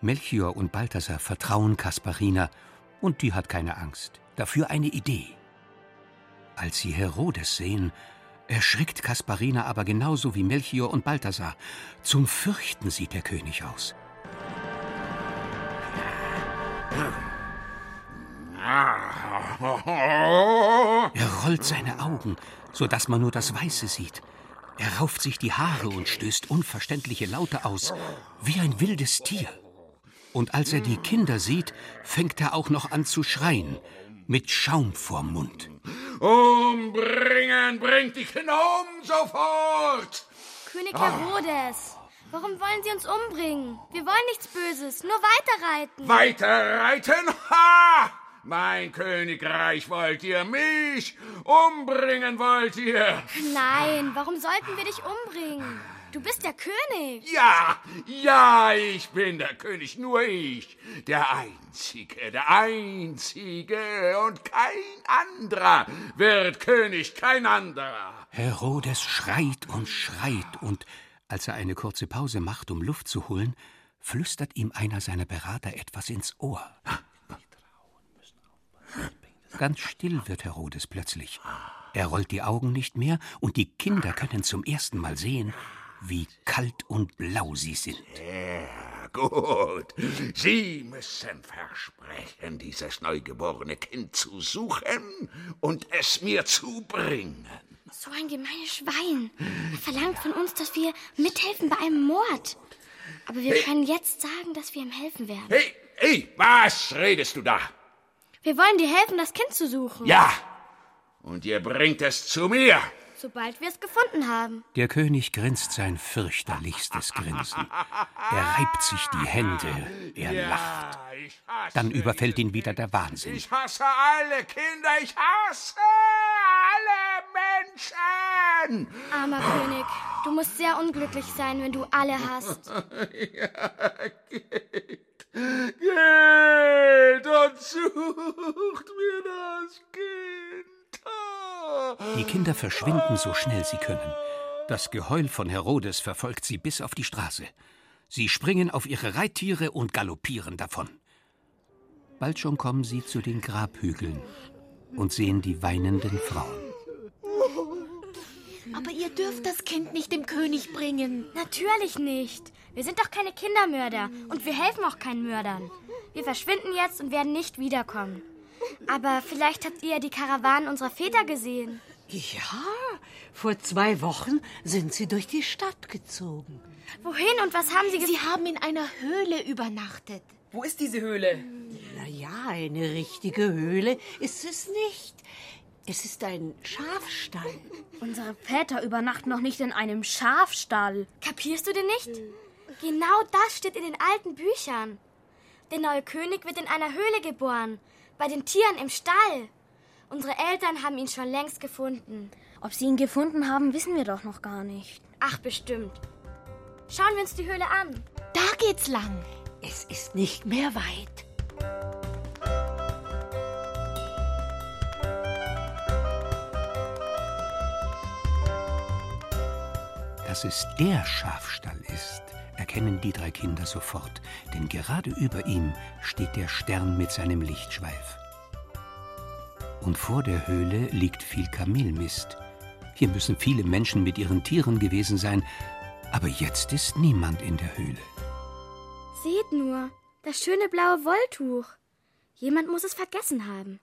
Melchior und Balthasar vertrauen Kasparina und die hat keine Angst. Dafür eine Idee. Als sie Herodes sehen, erschrickt Kasparina aber genauso wie Melchior und Balthasar. Zum Fürchten sieht der König aus. Er rollt seine Augen, so dass man nur das Weiße sieht. Er rauft sich die Haare und stößt unverständliche Laute aus, wie ein wildes Tier. Und als er die Kinder sieht, fängt er auch noch an zu schreien, mit Schaum vorm Mund. Umbringen, bringt die Kinder um, sofort! König Herodes, warum wollen Sie uns umbringen? Wir wollen nichts Böses, nur weiterreiten. Weiterreiten? Ha! Mein Königreich wollt ihr mich? Umbringen wollt ihr? Nein, warum sollten wir dich umbringen? Du bist der König. Ja, ja, ich bin der König, nur ich. Der Einzige, der Einzige und kein anderer wird König, kein anderer. Herodes schreit und schreit und, als er eine kurze Pause macht, um Luft zu holen, flüstert ihm einer seiner Berater etwas ins Ohr. Ganz still wird Herodes plötzlich. Er rollt die Augen nicht mehr und die Kinder können zum ersten Mal sehen, wie kalt und blau sie sind. Ja, gut. Sie müssen versprechen, dieses neugeborene Kind zu suchen und es mir zu bringen. So ein gemeines Schwein. Er verlangt von uns, dass wir mithelfen bei einem Mord. Aber wir Hey. können jetzt sagen, dass wir ihm helfen werden. Hey, hey, was redest du da? Wir wollen dir helfen, das Kind zu suchen. Ja, und ihr bringt es zu mir. Sobald wir es gefunden haben. Der König grinst sein fürchterlichstes Grinsen. Er reibt sich die Hände, er Ja, lacht. Dann überfällt ihn wieder der Wahnsinn. Ich hasse alle Kinder, ich hasse alle Menschen. Armer König, du musst sehr unglücklich sein, wenn du alle hast. ja, geht, geht und sucht mir das Kind. Die Kinder verschwinden so schnell sie können. Das Geheul von Herodes verfolgt sie bis auf die Straße. Sie springen auf ihre Reittiere und galoppieren davon. Bald schon kommen sie zu den Grabhügeln und sehen die weinenden Frauen. Aber ihr dürft das Kind nicht dem König bringen. Natürlich nicht. Wir sind doch keine Kindermörder und wir helfen auch keinen Mördern. Wir verschwinden jetzt und werden nicht wiederkommen. Aber vielleicht habt ihr die Karawanen unserer Väter gesehen. Ja, vor zwei Wochen sind sie durch die Stadt gezogen. Wohin und was haben sie Sie haben in einer Höhle übernachtet. Wo ist diese Höhle? Na ja, eine richtige Höhle ist es nicht. Es ist ein Schafstall. Unsere Väter übernachten noch nicht in einem Schafstall. Kapierst du denn nicht? Genau das steht in den alten Büchern. Der neue König wird in einer Höhle geboren, bei den Tieren im Stall. Unsere Eltern haben ihn schon längst gefunden. Ob sie ihn gefunden haben, wissen wir doch noch gar nicht. Ach, bestimmt. Schauen wir uns die Höhle an. Da geht's lang. Es ist nicht mehr weit. Dass es der Schafstall ist, erkennen die drei Kinder sofort, denn gerade über ihm steht der Stern mit seinem Lichtschweif. Und vor der Höhle liegt viel Kamelmist. Hier müssen viele Menschen mit ihren Tieren gewesen sein, aber jetzt ist niemand in der Höhle. Seht nur, das schöne blaue Wolltuch. Jemand muss es vergessen haben.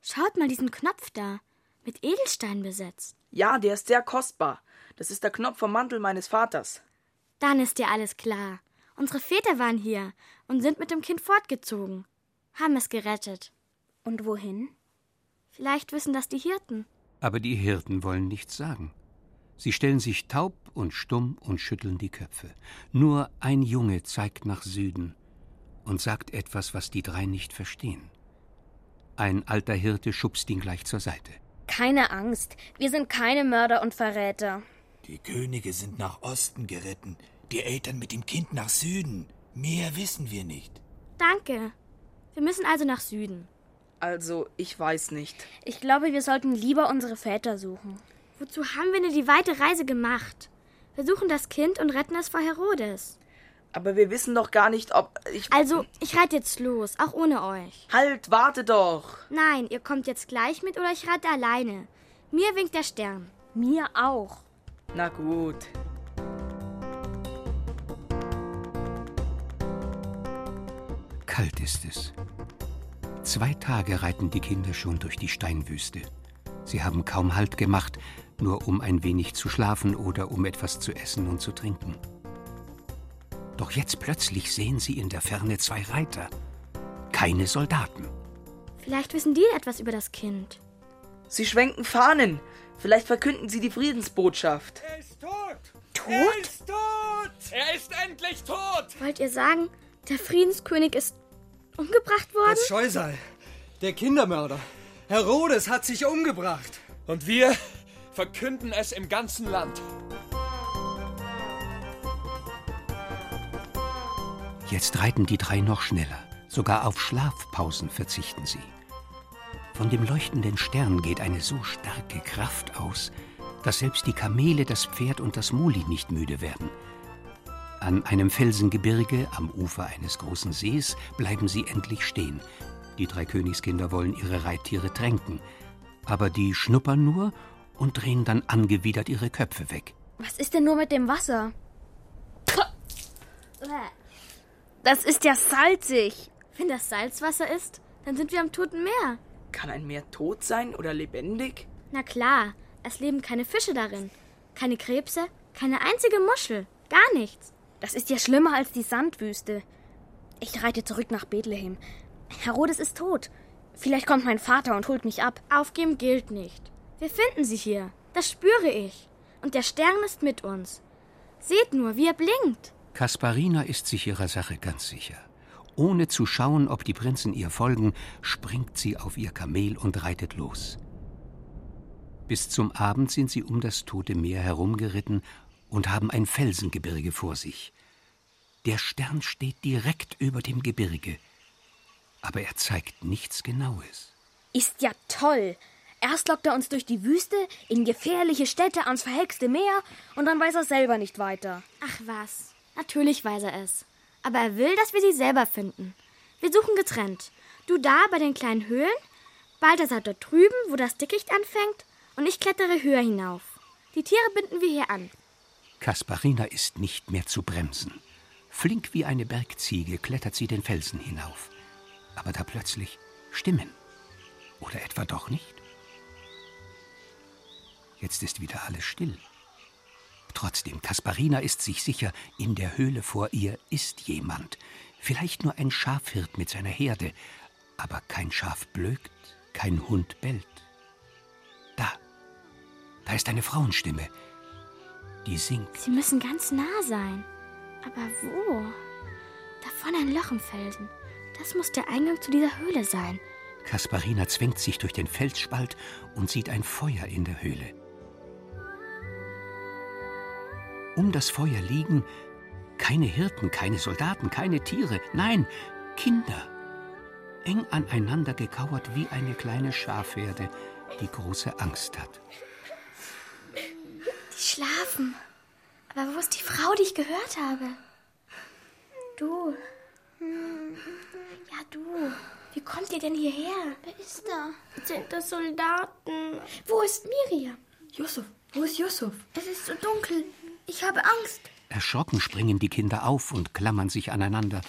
Schaut mal diesen Knopf da, mit Edelstein besetzt. Ja, der ist sehr kostbar. Das ist der Knopf vom Mantel meines Vaters. Dann ist dir alles klar. Unsere Väter waren hier und sind mit dem Kind fortgezogen, haben es gerettet. Und wohin? Vielleicht wissen das die Hirten. Aber die Hirten wollen nichts sagen. Sie stellen sich taub und stumm und schütteln die Köpfe. Nur ein Junge zeigt nach Süden und sagt etwas, was die drei nicht verstehen. Ein alter Hirte schubst ihn gleich zur Seite. Keine Angst, wir sind keine Mörder und Verräter. Die Könige sind nach Osten geritten, die Eltern mit dem Kind nach Süden. Mehr wissen wir nicht. Danke. Wir müssen also nach Süden. Also, ich weiß nicht. Ich glaube, wir sollten lieber unsere Väter suchen. Wozu haben wir denn die weite Reise gemacht? Wir suchen das Kind und retten es vor Herodes. Aber wir wissen doch gar nicht, ob ich. Also, ich reite jetzt los, auch ohne euch. Halt, warte doch! Nein, ihr kommt jetzt gleich mit oder ich reite alleine. Mir winkt der Stern. Mir auch. Na gut. Kalt ist es. Zwei Tage reiten die Kinder schon durch die Steinwüste. Sie haben kaum Halt gemacht, nur um ein wenig zu schlafen oder um etwas zu essen und zu trinken. Doch jetzt plötzlich sehen sie in der Ferne zwei Reiter. Keine Soldaten. Vielleicht wissen die etwas über das Kind. Sie schwenken Fahnen. Vielleicht verkünden sie die Friedensbotschaft. Er ist tot! Tot? Er ist tot! Er ist endlich tot! Wollt ihr sagen, der Friedenskönig ist umgebracht worden? Das Scheusal, der Kindermörder. Herodes hat sich umgebracht. Und wir verkünden es im ganzen Land. Jetzt reiten die drei noch schneller. Sogar auf Schlafpausen verzichten sie. Von dem leuchtenden Stern geht eine so starke Kraft aus, dass selbst die Kamele, das Pferd und das Muli nicht müde werden. An einem Felsengebirge am Ufer eines großen Sees bleiben sie endlich stehen. Die drei Königskinder wollen ihre Reittiere tränken, aber die schnuppern nur und drehen dann angewidert ihre Köpfe weg. Was ist denn nur mit dem Wasser? Das ist ja salzig. Wenn das Salzwasser ist, dann sind wir am Toten Meer. Kann ein Meer tot sein oder lebendig? Na klar, es leben keine Fische darin. Keine Krebse, keine einzige Muschel. Gar nichts. Das ist ja schlimmer als die Sandwüste. Ich reite zurück nach Bethlehem. Herodes ist tot. Vielleicht kommt mein Vater und holt mich ab. Aufgeben gilt nicht. Wir finden sie hier. Das spüre ich. Und der Stern ist mit uns. Seht nur, wie er blinkt. Kasparina ist sich ihrer Sache ganz sicher. Ohne zu schauen, ob die Prinzen ihr folgen, springt sie auf ihr Kamel und reitet los. Bis zum Abend sind sie um das Tote Meer herumgeritten und haben ein Felsengebirge vor sich. Der Stern steht direkt über dem Gebirge, aber er zeigt nichts Genaues. Ist ja toll. Erst lockt er uns durch die Wüste, in gefährliche Städte, ans verhexte Meer und dann weiß er selber nicht weiter. Ach was, natürlich weiß er es. Aber er will, dass wir sie selber finden. Wir suchen getrennt. Du da bei den kleinen Höhlen, Balthasar dort drüben, wo das Dickicht anfängt, und ich klettere höher hinauf. Die Tiere binden wir hier an. Kasparina ist nicht mehr zu bremsen. Flink wie eine Bergziege klettert sie den Felsen hinauf. Aber da plötzlich Stimmen. Oder etwa doch nicht? Jetzt ist wieder alles still. Trotzdem, Kasparina ist sich sicher, in der Höhle vor ihr ist jemand. Vielleicht nur ein Schafhirt mit seiner Herde. Aber kein Schaf blökt, kein Hund bellt. Da, da ist eine Frauenstimme. Die singt. Sie müssen ganz nah sein. Aber wo? Da vorne ein Loch im Felsen. Das muss der Eingang zu dieser Höhle sein. Kasparina zwängt sich durch den Felsspalt und sieht ein Feuer in der Höhle. Um das Feuer liegen keine Hirten, keine Soldaten, keine Tiere, nein, Kinder. Eng aneinander gekauert wie eine kleine Schafherde, die große Angst hat. Die schlafen. Aber wo ist die Frau, die ich gehört habe? Du. Ja, du. Wie kommt ihr denn hierher? Wer ist da? Sind das Soldaten? Wo ist Miriam? Yusuf, wo ist Yusuf? Es ist so dunkel. Ich habe Angst. Erschrocken springen die Kinder auf und klammern sich aneinander.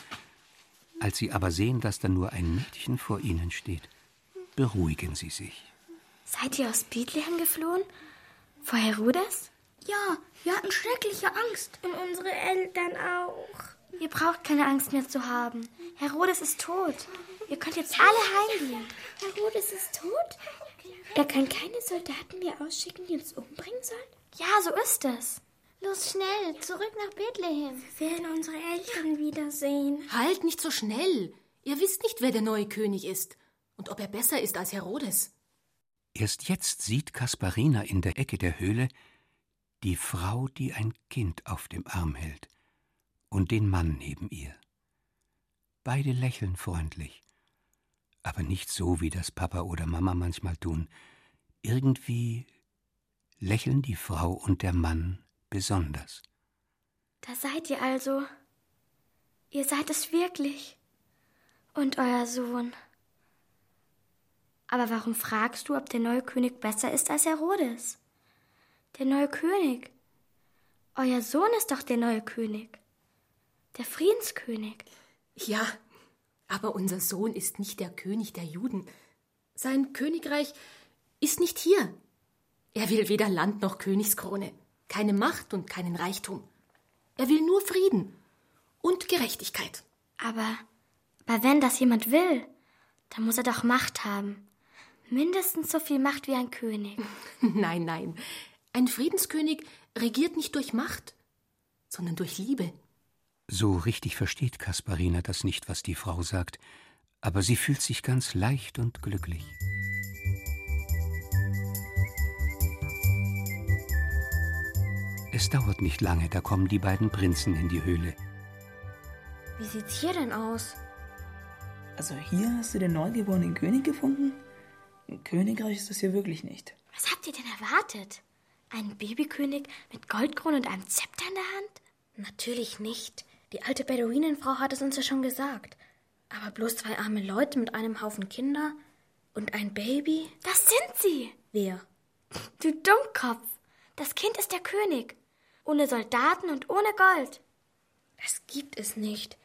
Als sie aber sehen, dass da nur ein Mädchen vor ihnen steht, beruhigen sie sich. Seid ihr aus Bethlehem geflohen? Vor Herodes? Ja, wir hatten schreckliche Angst. Und unsere Eltern auch. Ihr braucht keine Angst mehr zu haben. Herodes ist tot. Ihr könnt jetzt alle heimgehen. Herodes ist tot? Er kann keine Soldaten mehr ausschicken, die uns umbringen sollen? Ja, so ist es. Los schnell, zurück nach Bethlehem. Wir werden unsere Eltern wiedersehen. Halt nicht so schnell. Ihr wisst nicht, wer der neue König ist und ob er besser ist als Herodes. Erst jetzt sieht Kasparina in der Ecke der Höhle die Frau, die ein Kind auf dem Arm hält, und den Mann neben ihr. Beide lächeln freundlich, aber nicht so, wie das Papa oder Mama manchmal tun. Irgendwie lächeln die Frau und der Mann besonders. Da seid ihr also. Ihr seid es wirklich. Und euer Sohn. Aber warum fragst du, ob der neue König besser ist als Herodes? Der neue König. Euer Sohn ist doch der neue König. Der Friedenskönig. Ja, aber unser Sohn ist nicht der König der Juden. Sein Königreich ist nicht hier. Er will weder Land noch Königskrone, keine Macht und keinen Reichtum. Er will nur Frieden und Gerechtigkeit. Aber, aber wenn das jemand will, dann muss er doch Macht haben. Mindestens so viel Macht wie ein König. Nein, nein. Ein Friedenskönig regiert nicht durch Macht, sondern durch Liebe. So richtig versteht Kasparina das nicht, was die Frau sagt, aber sie fühlt sich ganz leicht und glücklich. Es dauert nicht lange, da kommen die beiden Prinzen in die Höhle. Wie sieht's hier denn aus? Also hier hast du den neugeborenen König gefunden? Ein Königreich ist das hier wirklich nicht. Was habt ihr denn erwartet? Einen Babykönig mit Goldkrone und einem Zepter in der Hand? Natürlich nicht. Die alte Beduinenfrau hat es uns ja schon gesagt. Aber bloß zwei arme Leute mit einem Haufen Kinder und ein Baby? Das sind sie! Wer? Du Dummkopf! Das Kind ist der König. Ohne Soldaten und ohne Gold. Das gibt es nicht.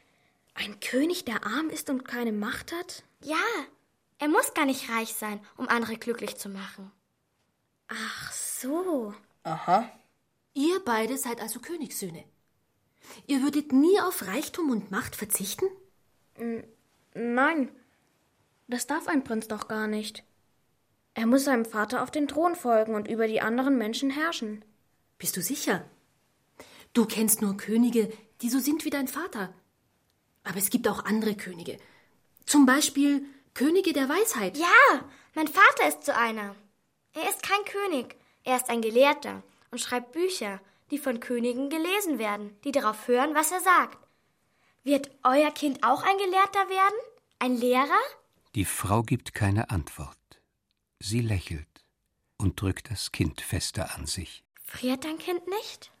Ein König, der arm ist und keine Macht hat? Ja, er muss gar nicht reich sein, um andere glücklich zu machen. Ach so. Aha. Ihr beide seid also Königssöhne. Ihr würdet nie auf Reichtum und Macht verzichten? Nein, das darf ein Prinz doch gar nicht. Er muss seinem Vater auf den Thron folgen und über die anderen Menschen herrschen. Bist du sicher? Du kennst nur Könige, die so sind wie dein Vater. Aber es gibt auch andere Könige. Zum Beispiel Könige der Weisheit. Ja, mein Vater ist so einer. Er ist kein König, er ist ein Gelehrter und schreibt Bücher, die von Königen gelesen werden, die darauf hören, was er sagt. Wird euer Kind auch ein Gelehrter werden? Ein Lehrer? Die Frau gibt keine Antwort. Sie lächelt und drückt das Kind fester an sich. Friert dein Kind nicht?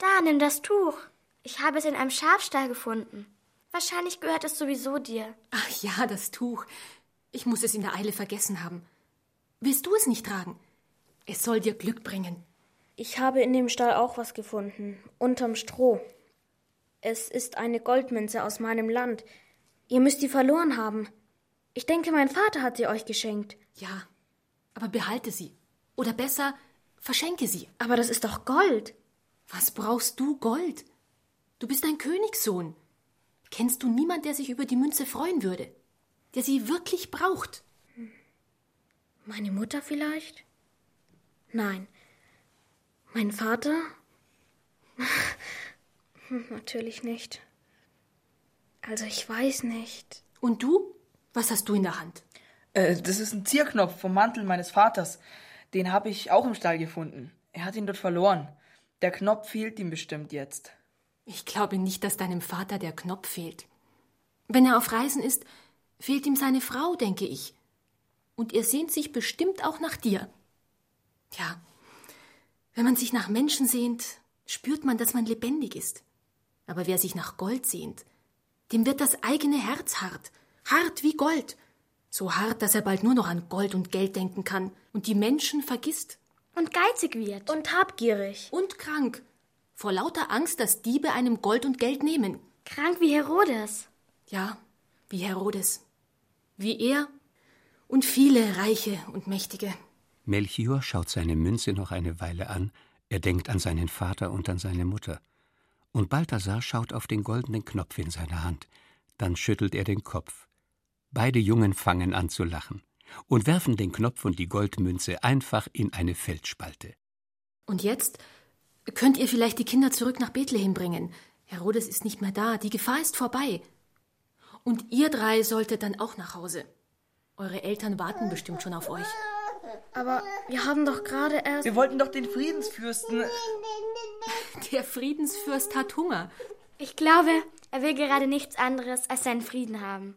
Da, nimm das Tuch. Ich habe es in einem Schafstall gefunden. Wahrscheinlich gehört es sowieso dir. Ach ja, das Tuch. Ich muss es in der Eile vergessen haben. Willst du es nicht tragen? Es soll dir Glück bringen. Ich habe in dem Stall auch was gefunden, unterm Stroh. Es ist eine Goldmünze aus meinem Land. Ihr müsst die verloren haben. Ich denke, mein Vater hat sie euch geschenkt. Ja, aber behalte sie. Oder besser, verschenke sie. Aber das ist doch Gold. Was brauchst du Gold? Du bist ein Königssohn. Kennst du niemand, der sich über die Münze freuen würde? Der sie wirklich braucht? Meine Mutter vielleicht? Nein. Mein Vater? Natürlich nicht. Also ich weiß nicht. Und du? Was hast du in der Hand? Äh, das ist ein Zierknopf vom Mantel meines Vaters. Den habe ich auch im Stall gefunden. Er hat ihn dort verloren. Der Knopf fehlt ihm bestimmt jetzt. Ich glaube nicht, dass deinem Vater der Knopf fehlt. Wenn er auf Reisen ist, fehlt ihm seine Frau, denke ich. Und er sehnt sich bestimmt auch nach dir. Ja, wenn man sich nach Menschen sehnt, spürt man, dass man lebendig ist. Aber wer sich nach Gold sehnt, dem wird das eigene Herz hart, hart wie Gold. So hart, dass er bald nur noch an Gold und Geld denken kann und die Menschen vergisst. Und geizig wird. Und habgierig. Und krank. Vor lauter Angst, dass Diebe einem Gold und Geld nehmen. Krank wie Herodes. Ja, wie Herodes. Wie er und viele Reiche und Mächtige. Melchior schaut seine Münze noch eine Weile an, er denkt an seinen Vater und an seine Mutter. Und Balthasar schaut auf den goldenen Knopf in seiner Hand, dann schüttelt er den Kopf. Beide Jungen fangen an zu lachen und werfen den Knopf und die Goldmünze einfach in eine Feldspalte. Und jetzt könnt ihr vielleicht die Kinder zurück nach Bethlehem bringen. Herodes ist nicht mehr da, die Gefahr ist vorbei. Und ihr drei solltet dann auch nach Hause. Eure Eltern warten bestimmt schon auf euch. Aber wir haben doch gerade erst. Wir wollten doch den Friedensfürsten. Der Friedensfürst hat Hunger. Ich glaube, er will gerade nichts anderes als seinen Frieden haben.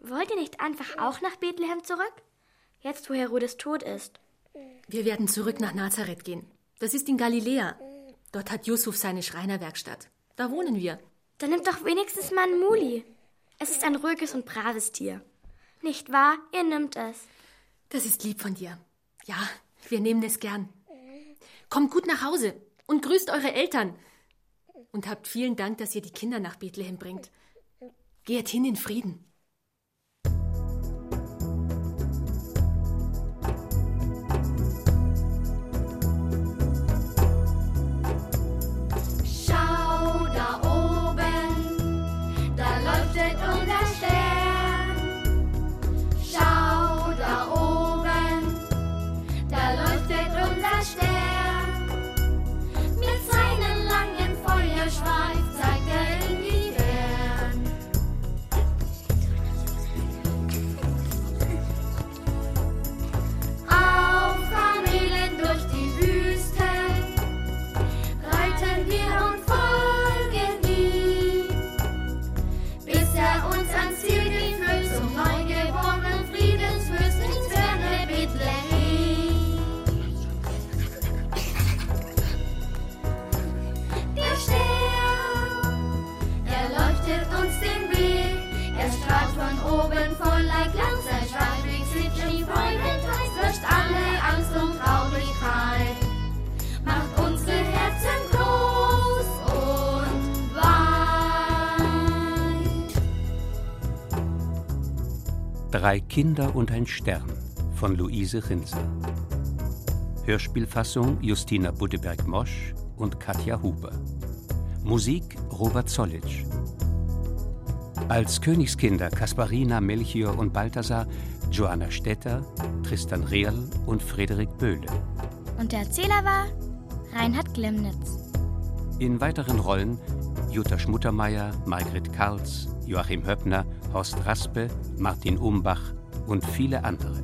Wollt ihr nicht einfach auch nach Bethlehem zurück? Jetzt, wo Herodes tot ist. Wir werden zurück nach Nazareth gehen. Das ist in Galiläa. Dort hat Yusuf seine Schreinerwerkstatt. Da wohnen wir. Dann nimmt doch wenigstens mal einen Muli. Es ist ein ruhiges und braves Tier. Nicht wahr? Ihr nimmt es. Das ist lieb von dir. Ja, wir nehmen es gern. Kommt gut nach Hause und grüßt eure Eltern. Und habt vielen Dank, dass ihr die Kinder nach Bethlehem bringt. Geht hin in Frieden. Kinder und ein Stern von Luise Rinser. Hörspielfassung Justina Buddeberg-Mosch und Katja Huber. Musik Robert Zollitsch. Als Königskinder Kasparina, Melchior und Balthasar, Johanna Stetter, Tristan Rehrl und Frederik Böhle. Und der Erzähler war Reinhard Glemnitz. In weiteren Rollen Jutta Schmuttermeier, Margret Karls, Joachim Höppner, Horst Raspe, Martin Umbach und viele andere.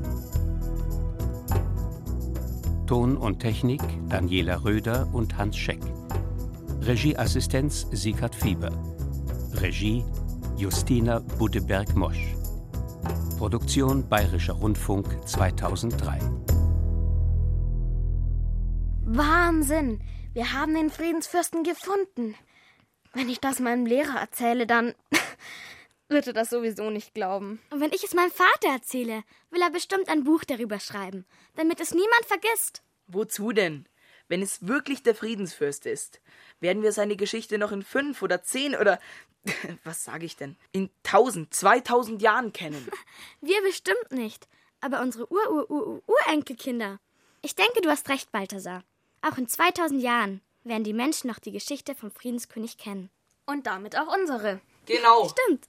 Ton und Technik Daniela Röder und Hans Scheck. Regieassistenz Sieghard Fieber. Regie Justina Buddeberg-Mosch. Produktion Bayerischer Rundfunk 2003. Wahnsinn! Wir haben den Friedensfürsten gefunden. Wenn ich das meinem Lehrer erzähle, dann wird er das sowieso nicht glauben. Und wenn ich es meinem Vater erzähle, will er bestimmt ein Buch darüber schreiben, damit es niemand vergisst. Wozu denn? Wenn es wirklich der Friedensfürst ist, werden wir seine Geschichte noch in fünf oder zehn oder was sage ich denn? In tausend, zweitausend Jahren kennen. Wir bestimmt nicht, aber unsere Ur-Ur-Ur-Urenkelkinder. Ich denke, du hast recht, Balthasar. Auch in 2000 Jahren werden die Menschen noch die Geschichte vom Friedenskönig kennen. Und damit auch unsere. Genau. Stimmt.